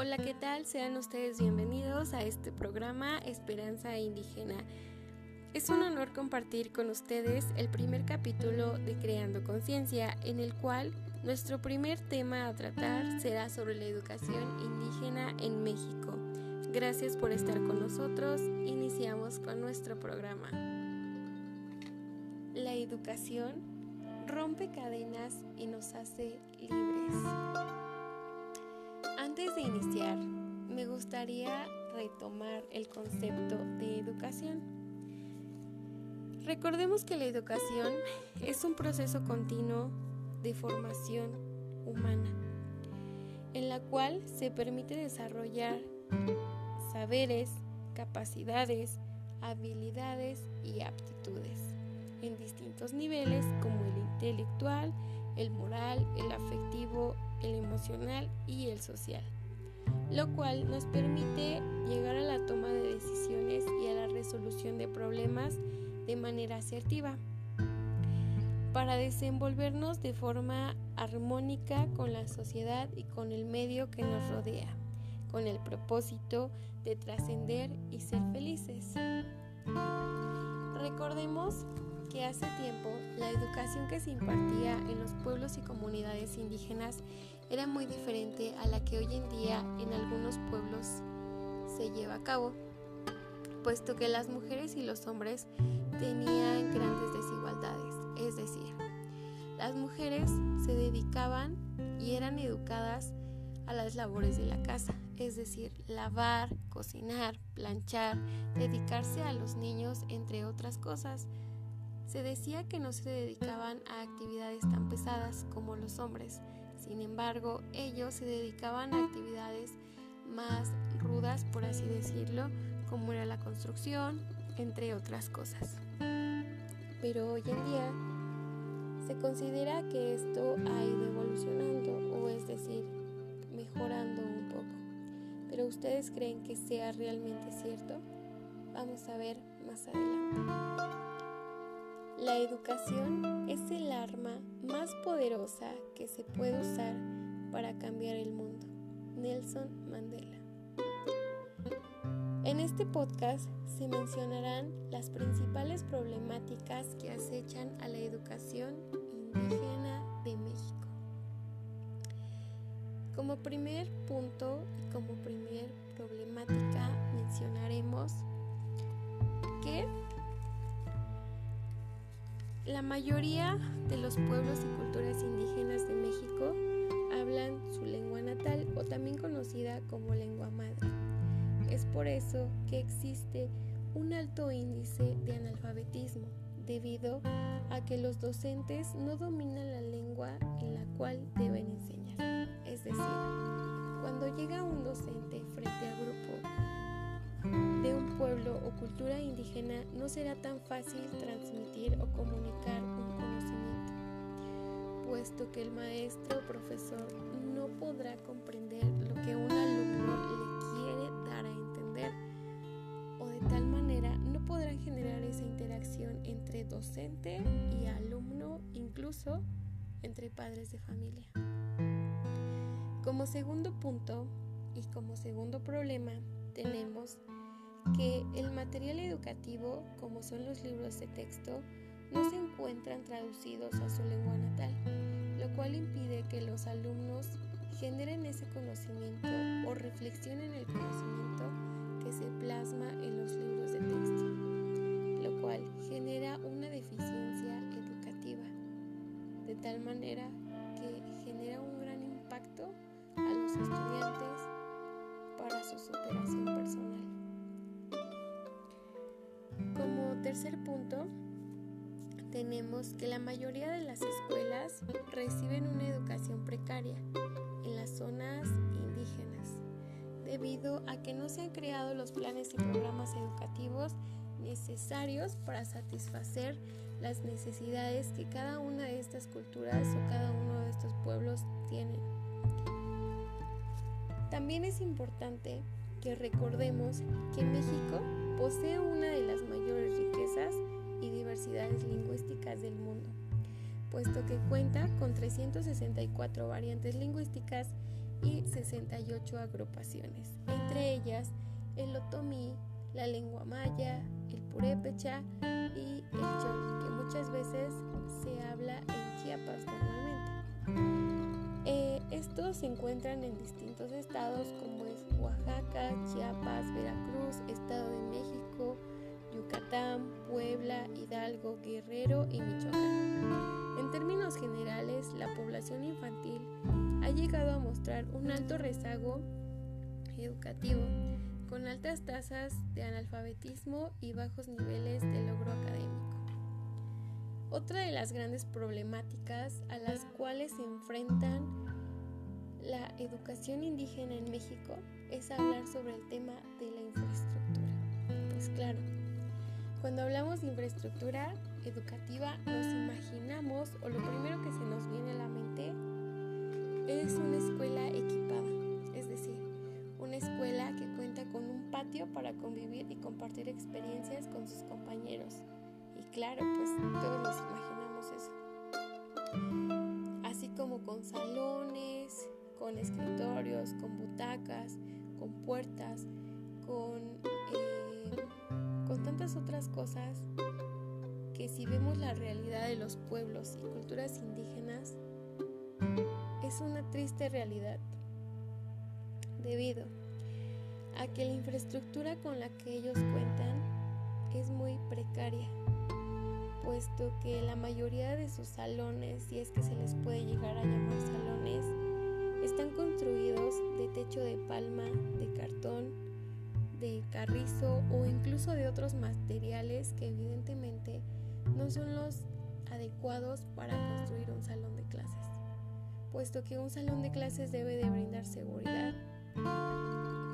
Hola, ¿qué tal? Sean ustedes bienvenidos a este programa Esperanza Indígena. Es un honor compartir con ustedes el primer capítulo de Creando Conciencia, en el cual nuestro primer tema a tratar será sobre la educación indígena en México. Gracias por estar con nosotros. Iniciamos con nuestro programa. La educación rompe cadenas y nos hace libres. Iniciar, me gustaría retomar el concepto de educación. Recordemos que la educación es un proceso continuo de formación humana, en la cual se permite desarrollar saberes, capacidades, habilidades y aptitudes en distintos niveles como el intelectual, el moral, el afectivo, el emocional y el social, lo cual nos permite llegar a la toma de decisiones y a la resolución de problemas de manera asertiva para desenvolvernos de forma armónica con la sociedad y con el medio que nos rodea, con el propósito de trascender y ser felices. Recordemos que hace tiempo la educación que se impartía en los pueblos y comunidades indígenas era muy diferente a la que hoy en día en algunos pueblos se lleva a cabo, puesto que las mujeres y los hombres tenían grandes desigualdades, es decir, las mujeres se dedicaban y eran educadas a las labores de la casa, es decir, lavar, cocinar, planchar, dedicarse a los niños, entre otras cosas, se decía que no se dedicaban a actividades tan pesadas como los hombres, sin embargo, ellos se dedicaban a actividades más rudas, por así decirlo, como era la construcción, entre otras cosas. Pero hoy en día se considera que esto ha ido evolucionando, o es decir, mejorando un poco. Pero ustedes creen que sea realmente cierto? Vamos a ver más adelante. La educación es el arma más poderosa que se puede usar para cambiar el mundo. Nelson Mandela. En este podcast se mencionarán las principales problemáticas que acechan a la educación indígena de México. Como primer punto y como primer problemática mencionaremos que la mayoría de los pueblos y culturas indígenas de México hablan su lengua natal o también conocida como lengua madre. Es por eso que existe un alto índice de analfabetismo debido a que los docentes no dominan la lengua en la cual deben enseñar. Es decir, cuando llega un docente frente a grupo un pueblo o cultura indígena no será tan fácil transmitir o comunicar un conocimiento, puesto que el maestro o profesor no podrá comprender lo que un alumno le quiere dar a entender, o de tal manera no podrán generar esa interacción entre docente y alumno, incluso entre padres de familia. Como segundo punto y como segundo problema, tenemos que el material educativo, como son los libros de texto, no se encuentran traducidos a su lengua natal, lo cual impide que los alumnos generen ese conocimiento o reflexionen el conocimiento que se plasma en los libros de texto, lo cual genera una deficiencia educativa, de tal manera que genera un gran impacto a los estudiantes para su superación personal. Tercer punto, tenemos que la mayoría de las escuelas reciben una educación precaria en las zonas indígenas, debido a que no se han creado los planes y programas educativos necesarios para satisfacer las necesidades que cada una de estas culturas o cada uno de estos pueblos tienen. También es importante que recordemos que México posee una de las mayores riquezas y diversidades lingüísticas del mundo, puesto que cuenta con 364 variantes lingüísticas y 68 agrupaciones, entre ellas el otomí, la lengua maya, el purépecha y el chol, que muchas veces se habla en Chiapas normalmente. Estos se encuentran en distintos estados como es Oaxaca, Chiapas, Veracruz, Estado de México, Yucatán, Puebla, Hidalgo, Guerrero y Michoacán. En términos generales, la población infantil ha llegado a mostrar un alto rezago educativo, con altas tasas de analfabetismo y bajos niveles de logro académico. Otra de las grandes problemáticas a las cuales se enfrentan la educación indígena en México es hablar sobre el tema de la infraestructura. Pues claro, cuando hablamos de infraestructura educativa nos imaginamos o lo primero que se nos viene a la mente es una escuela equipada, es decir, una escuela que cuenta con un patio para convivir y compartir experiencias con sus compañeros. Y claro, pues todos nos imaginamos eso. Con escritorios, con butacas, con puertas, con, eh, con tantas otras cosas que si vemos la realidad de los pueblos y culturas indígenas, es una triste realidad debido a que la infraestructura con la que ellos cuentan es muy precaria, puesto que la mayoría de sus salones, si es que se les puede llegar a llamar salones, están construidos de techo de palma, de cartón, de carrizo o incluso de otros materiales que evidentemente no son los adecuados para construir un salón de clases puesto que un salón de clases debe de brindar seguridad,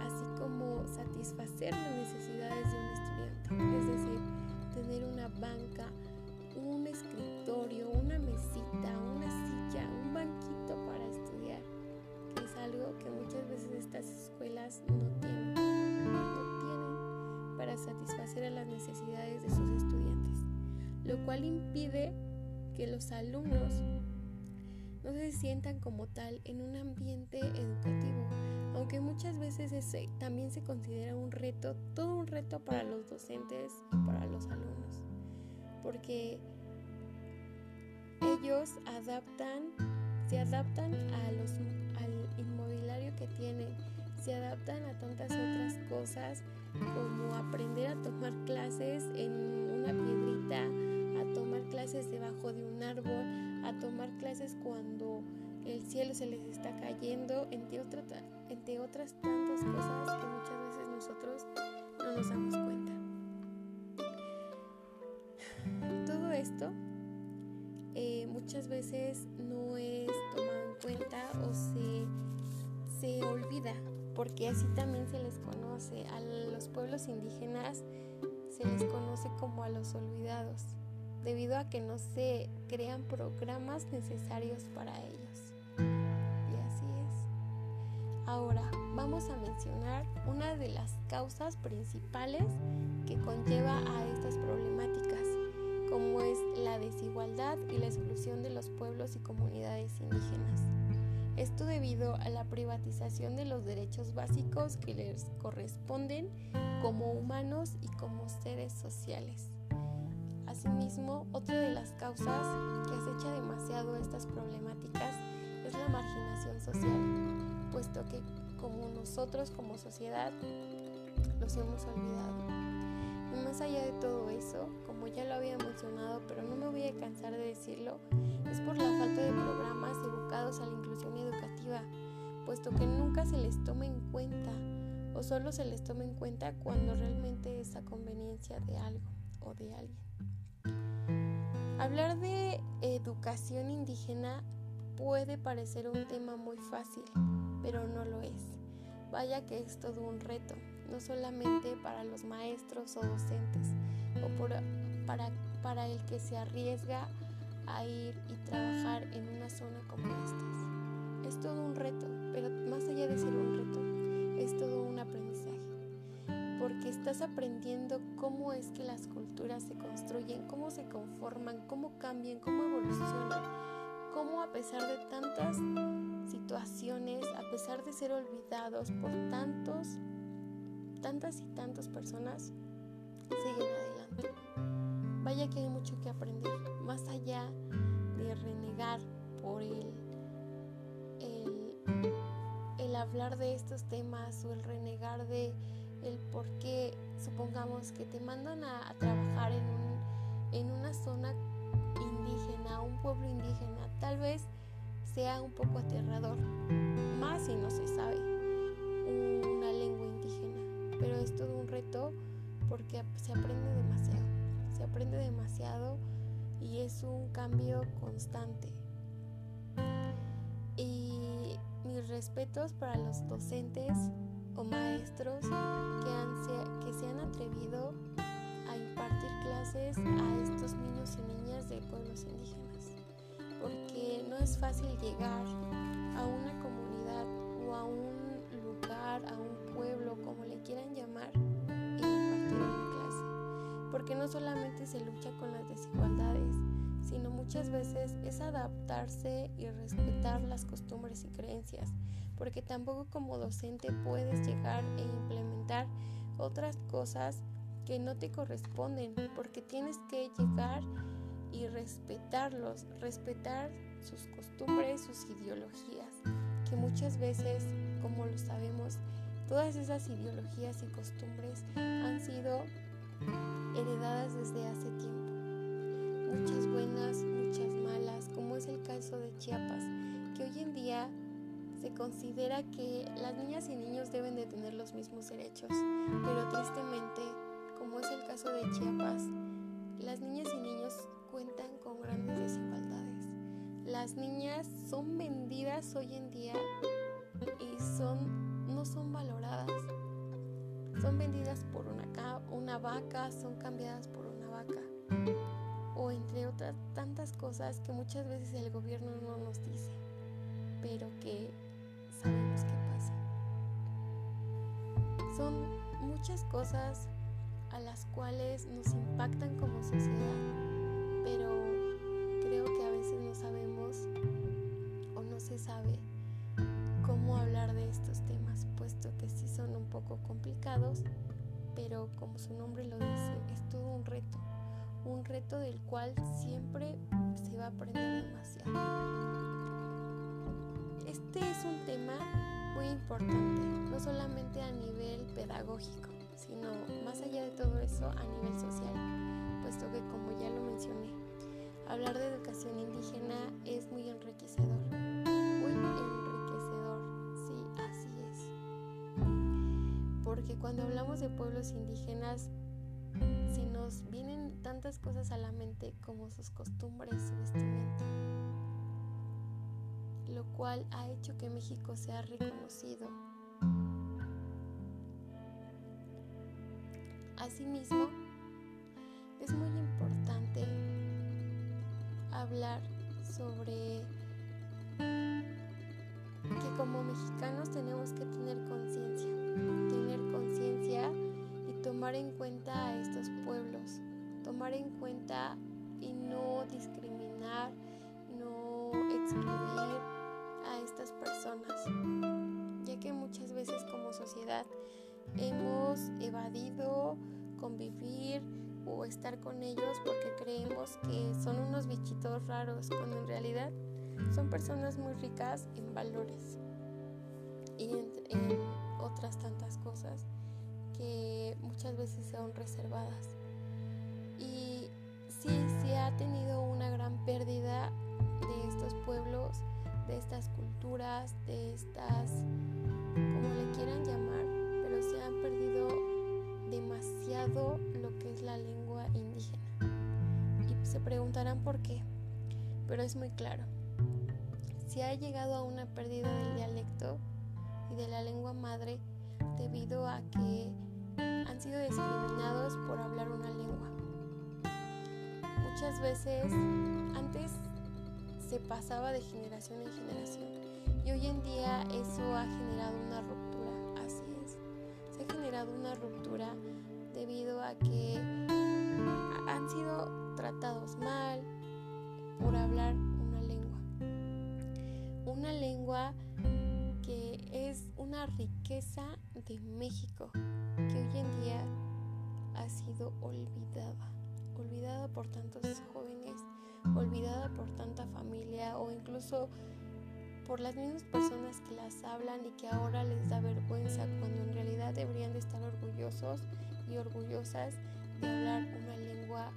así como satisfacer las necesidades de un estudiante, es decir, tener una banca, un escritorio, una mesita, una silla, un banquito para estudiar, algo que muchas veces estas escuelas no tienen, no tienen para satisfacer a las necesidades de sus estudiantes, lo cual impide que los alumnos no se sientan como tal en un ambiente educativo, aunque muchas veces ese también se considera un reto, todo un reto para los docentes y para los alumnos, porque ellos adaptan, se adaptan a los, que tienen, se adaptan a tantas otras cosas como aprender a tomar clases en una piedrita, a tomar clases debajo de un árbol, a tomar clases cuando el cielo se les está cayendo, entre, entre otras tantas cosas que muchas veces nosotros no nos damos cuenta. Todo esto eh, muchas veces no es tomado en cuenta o se, se olvida, porque así también se les conoce. A los pueblos indígenas se les conoce como a los olvidados debido a que no se crean programas necesarios para ellos. Y así es. Ahora vamos a mencionar una de las causas principales que conlleva a estas problemáticas, como es la desigualdad y la exclusión de los pueblos y comunidades indígenas. Esto debido a la privatización de los derechos básicos que les corresponden como humanos y como seres sociales. Asimismo, otra de las causas que acecha demasiado estas problemáticas es la marginación social, puesto que como nosotros como sociedad los hemos olvidado. Y más allá de todo eso, como ya lo había mencionado, pero no me voy a cansar de decirlo, es por la falta de programas educados a la inclusión educativa, puesto que nunca se les toma en cuenta o solo se les toma en cuenta cuando realmente es a conveniencia de algo o de alguien. Hablar de educación indígena puede parecer un tema muy fácil, pero no lo es. Vaya que es todo un reto, no solamente para los maestros o docentes, o para, para el que se arriesga a ir y trabajar en una zona como estas. Es todo un reto, pero más allá de ser un reto, es todo un aprendizaje porque estás aprendiendo cómo es que las culturas se construyen, cómo se conforman, cómo cambian, cómo evolucionan, cómo a pesar de tantas situaciones, a pesar de ser olvidados por tantos, tantas y tantas personas, siguen adelante. Vaya que hay mucho que aprender, más allá de renegar por el, el, hablar de estos temas o el renegar de el por qué, supongamos que te mandan a, trabajar en, en una zona indígena, un pueblo indígena, tal vez sea un poco aterrador, más si no se sabe una lengua indígena, pero es todo un reto porque se aprende demasiado, aprende demasiado y es un cambio constante. Y mis respetos para los docentes o maestros que, han, que se han atrevido a impartir clases a estos niños y niñas de pueblos indígenas, porque no es fácil llegar a una comunidad o a un lugar, a un pueblo, como le quieran llamar, porque no solamente se lucha con las desigualdades, sino muchas veces es adaptarse y respetar las costumbres y creencias, porque tampoco como docente puedes llegar e implementar otras cosas que no te corresponden, porque tienes que llegar y respetarlos, respetar sus costumbres, sus ideologías, que muchas veces, como lo sabemos, todas esas ideologías y costumbres han sido heredadas desde hace tiempo muchas buenas, muchas malas, como es el caso de Chiapas, que hoy en día se considera que las niñas y niños deben de tener los mismos derechos, pero tristemente, como es el caso de Chiapas, las niñas y niños cuentan con grandes desigualdades. Las niñas son vendidas hoy en día y son no son valoradas. Son vendidas por una, vaca, son cambiadas por una vaca o entre otras tantas cosas que muchas veces el gobierno no nos dice, pero que sabemos que pasa. Son muchas cosas a las cuales nos impactan como sociedad, pero creo que a veces no sabemos o no se sabe cómo hablar de estos que sí son un poco complicados, pero como su nombre lo dice, es todo un reto un reto del cual siempre se va a aprender demasiado. Este es un tema muy importante, no solamente a nivel pedagógico, sino más allá de todo eso a nivel social, puesto que como ya lo mencioné, hablar de cuando hablamos de pueblos indígenas, si nos vienen tantas cosas a la mente como sus costumbres, su vestimenta, lo cual ha hecho que México sea reconocido. Asimismo, es muy importante hablar sobre que como mexicanos tenemos que tener conciencia tomar en cuenta a estos pueblos, tomar en cuenta y no discriminar, no excluir a estas personas, ya que muchas veces como sociedad hemos evadido convivir o estar con ellos porque creemos que son unos bichitos raros, cuando en realidad son personas muy ricas en valores y en, otras tantas cosas que muchas veces son reservadas. Y sí, se ha tenido una gran pérdida de estos pueblos, de estas culturas, de estas, como le quieran llamar, pero se han perdido demasiado lo que es la lengua indígena. Y se preguntarán por qué, pero es muy claro. Se ha llegado a una pérdida del dialecto y de la lengua madre debido a que han sido discriminados por hablar una lengua. Muchas veces antes se pasaba de generación en generación y hoy en día eso ha generado una ruptura, así es. Se ha generado una ruptura debido a que han sido tratados mal por hablar una lengua. una lengua que es una riqueza de México, que hoy en día ha sido olvidada, olvidada por tantos jóvenes, olvidada por tanta familia o incluso por las mismas personas que las hablan y que ahora les da vergüenza cuando en realidad deberían de estar orgullosos y orgullosas de hablar una lengua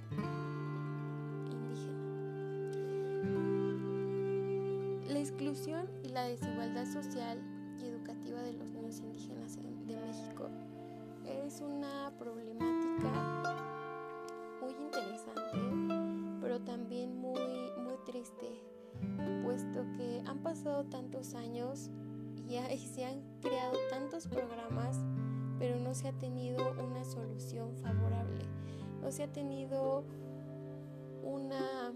indígena. La exclusión y la desigualdad social y educativa de los niños indígenas de México es una problemática muy interesante, pero también muy, muy triste puesto que han pasado tantos años y, se han creado tantos programas, pero no se ha tenido una solución favorable, no se ha tenido una,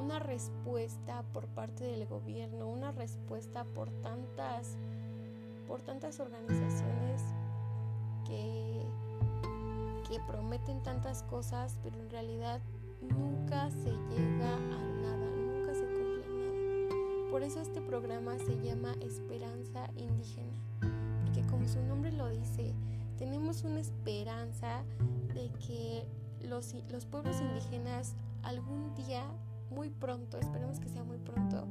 una respuesta por parte del gobierno, una respuesta por tantas, por tantas organizaciones que, prometen tantas cosas, pero en realidad nunca se llega a por eso este programa se llama Esperanza Indígena, porque como su nombre lo dice, tenemos una esperanza de que los, los pueblos indígenas algún día, muy pronto, esperemos que sea muy pronto,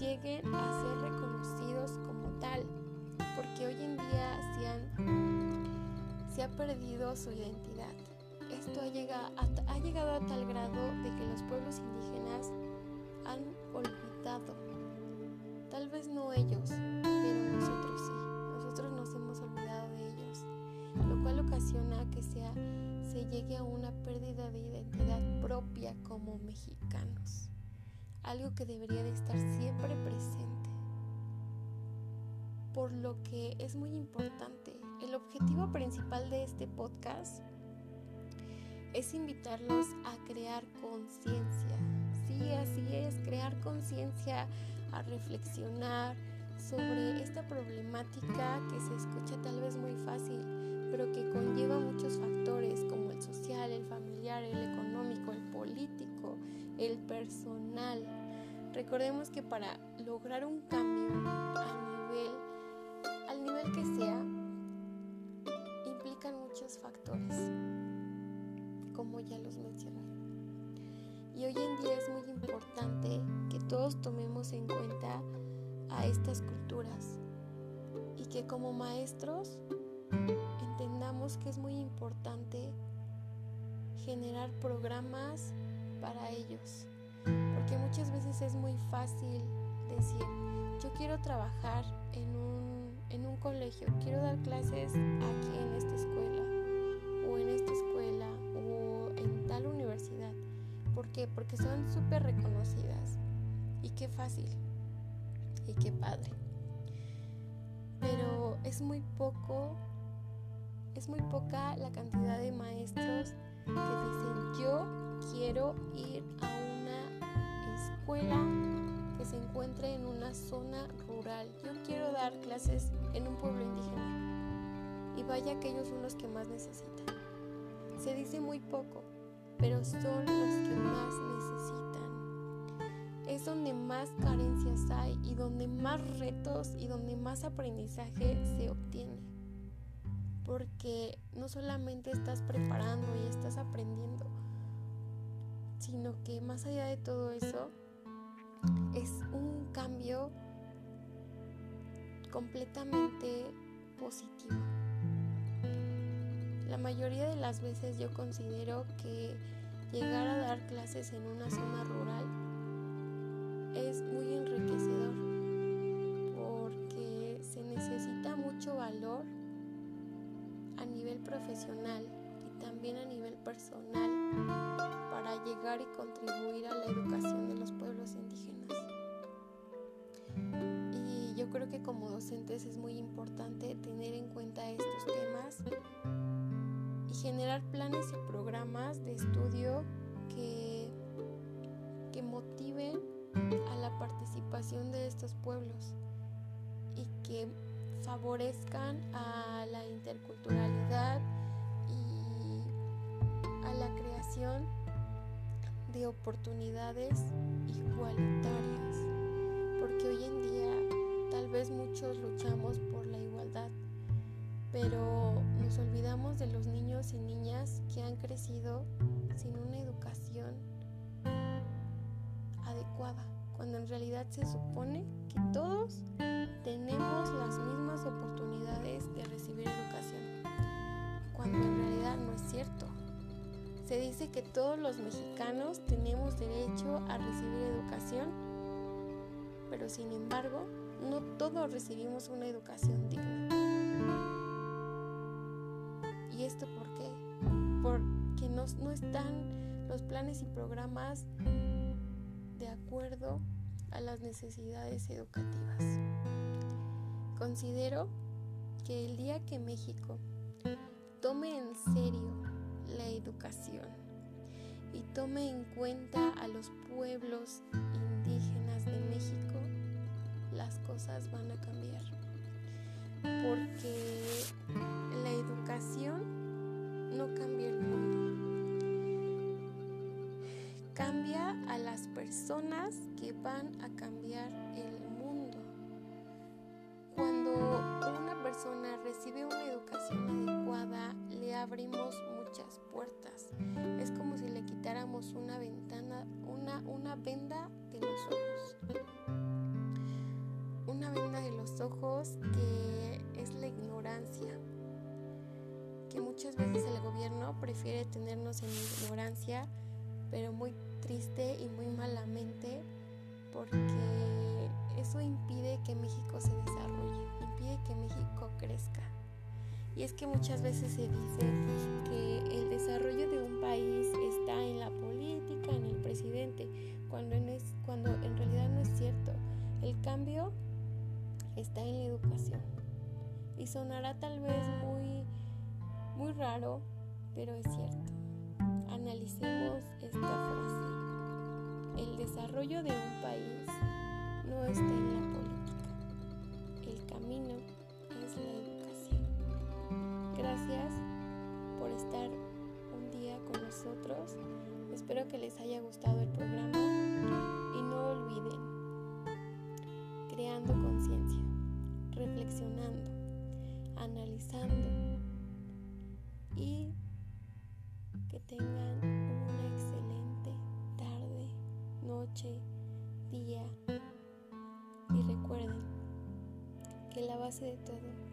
lleguen a ser reconocidos perdido su identidad. Esto ha llegado, a tal grado de que los pueblos indígenas han olvidado Tal vez no ellos, pero nosotros sí. Nosotros nos hemos olvidado de ellos, lo cual ocasiona que se llegue a una pérdida de identidad propia como mexicanos. Algo que debería de estar siempre presente. Por lo que es muy importante, el objetivo principal de este podcast es invitarlos a crear conciencia. Sí, así es, crear conciencia a reflexionar sobre esta problemática que se escucha tal vez muy fácil, pero que conlleva muchos factores como el social, el familiar, el económico, el político, el personal. Recordemos que para lograr un cambio a nivel, al nivel que sea, ya los mencioné. Y hoy en día es muy importante que todos tomemos en cuenta a estas culturas y que como maestros entendamos que es muy importante generar programas para ellos. Porque muchas veces es muy fácil decir, yo quiero trabajar en un, en un colegio, quiero dar clases aquí en esta escuela o en esta escuela en tal universidad ¿Por qué? Porque son súper reconocidas. Y qué fácil. Y qué padre. Pero es muy poco, es muy poca la cantidad de maestros que dicen yo quiero ir a una escuela que se encuentre en una zona rural. Yo quiero dar clases en un pueblo indígena. Y vaya que ellos son los que más necesitan. Se dice muy poco pero son los que más necesitan. Es donde más carencias hay y donde más retos y donde más aprendizaje se obtiene. Porque no solamente estás preparando y estás aprendiendo, sino que más allá de todo eso, es un cambio completamente positivo. La mayoría de las veces yo considero que llegar a dar clases en una zona rural es muy enriquecedor porque se necesita mucho valor a nivel profesional y también a nivel personal para llegar y contribuir a la educación de los pueblos indígenas. Y yo creo que como docentes es muy importante tener en cuenta estos temas y generar planes y programas de estudio que, que motiven a la participación de estos pueblos y que favorezcan a la interculturalidad y a la creación de oportunidades igualitarias, porque hoy en día tal vez muchos luchamos por la igualdad, pero nos olvidamos de los y niñas que han crecido sin una educación adecuada, cuando en realidad se supone que todos tenemos las mismas oportunidades de recibir educación, cuando en realidad no es cierto. Se dice que todos los mexicanos tenemos derecho a recibir educación, pero sin embargo, no todos recibimos una educación digna. ¿Y esto por porque no, no están los planes y programas de acuerdo a las necesidades educativas. Considero que el día que México tome en serio la educación y tome en cuenta a los pueblos indígenas de México, las cosas van a cambiar. Porque la educación no cambia el mundo. Cambia a las personas que van a cambiar el mundo. Cuando una persona recibe una educación adecuada, le abrimos muchas puertas. Es como si le quitáramos una ventana, una, una venda de los ojos. Una venda de los ojos que es la ignorancia. Que muchas veces el gobierno prefiere tenernos en ignorancia, pero muy triste y muy malamente, porque eso impide que México se desarrolle, impide que México crezca. Y es que muchas veces se dice que el desarrollo de un país está en la política, en el presidente, cuando en, es, cuando en realidad no es cierto. El cambio está en la educación. Y sonará tal vez muy, muy raro, pero es cierto. Analicemos esta frase. El desarrollo de un país no está en la política. El camino es la educación. Gracias por estar un día con nosotros. Espero que les haya gustado el programa y no olviden creando conciencia, reflexionando, analizando y que tengan una excelente tarde, noche, día. Y recuerden que la base de todo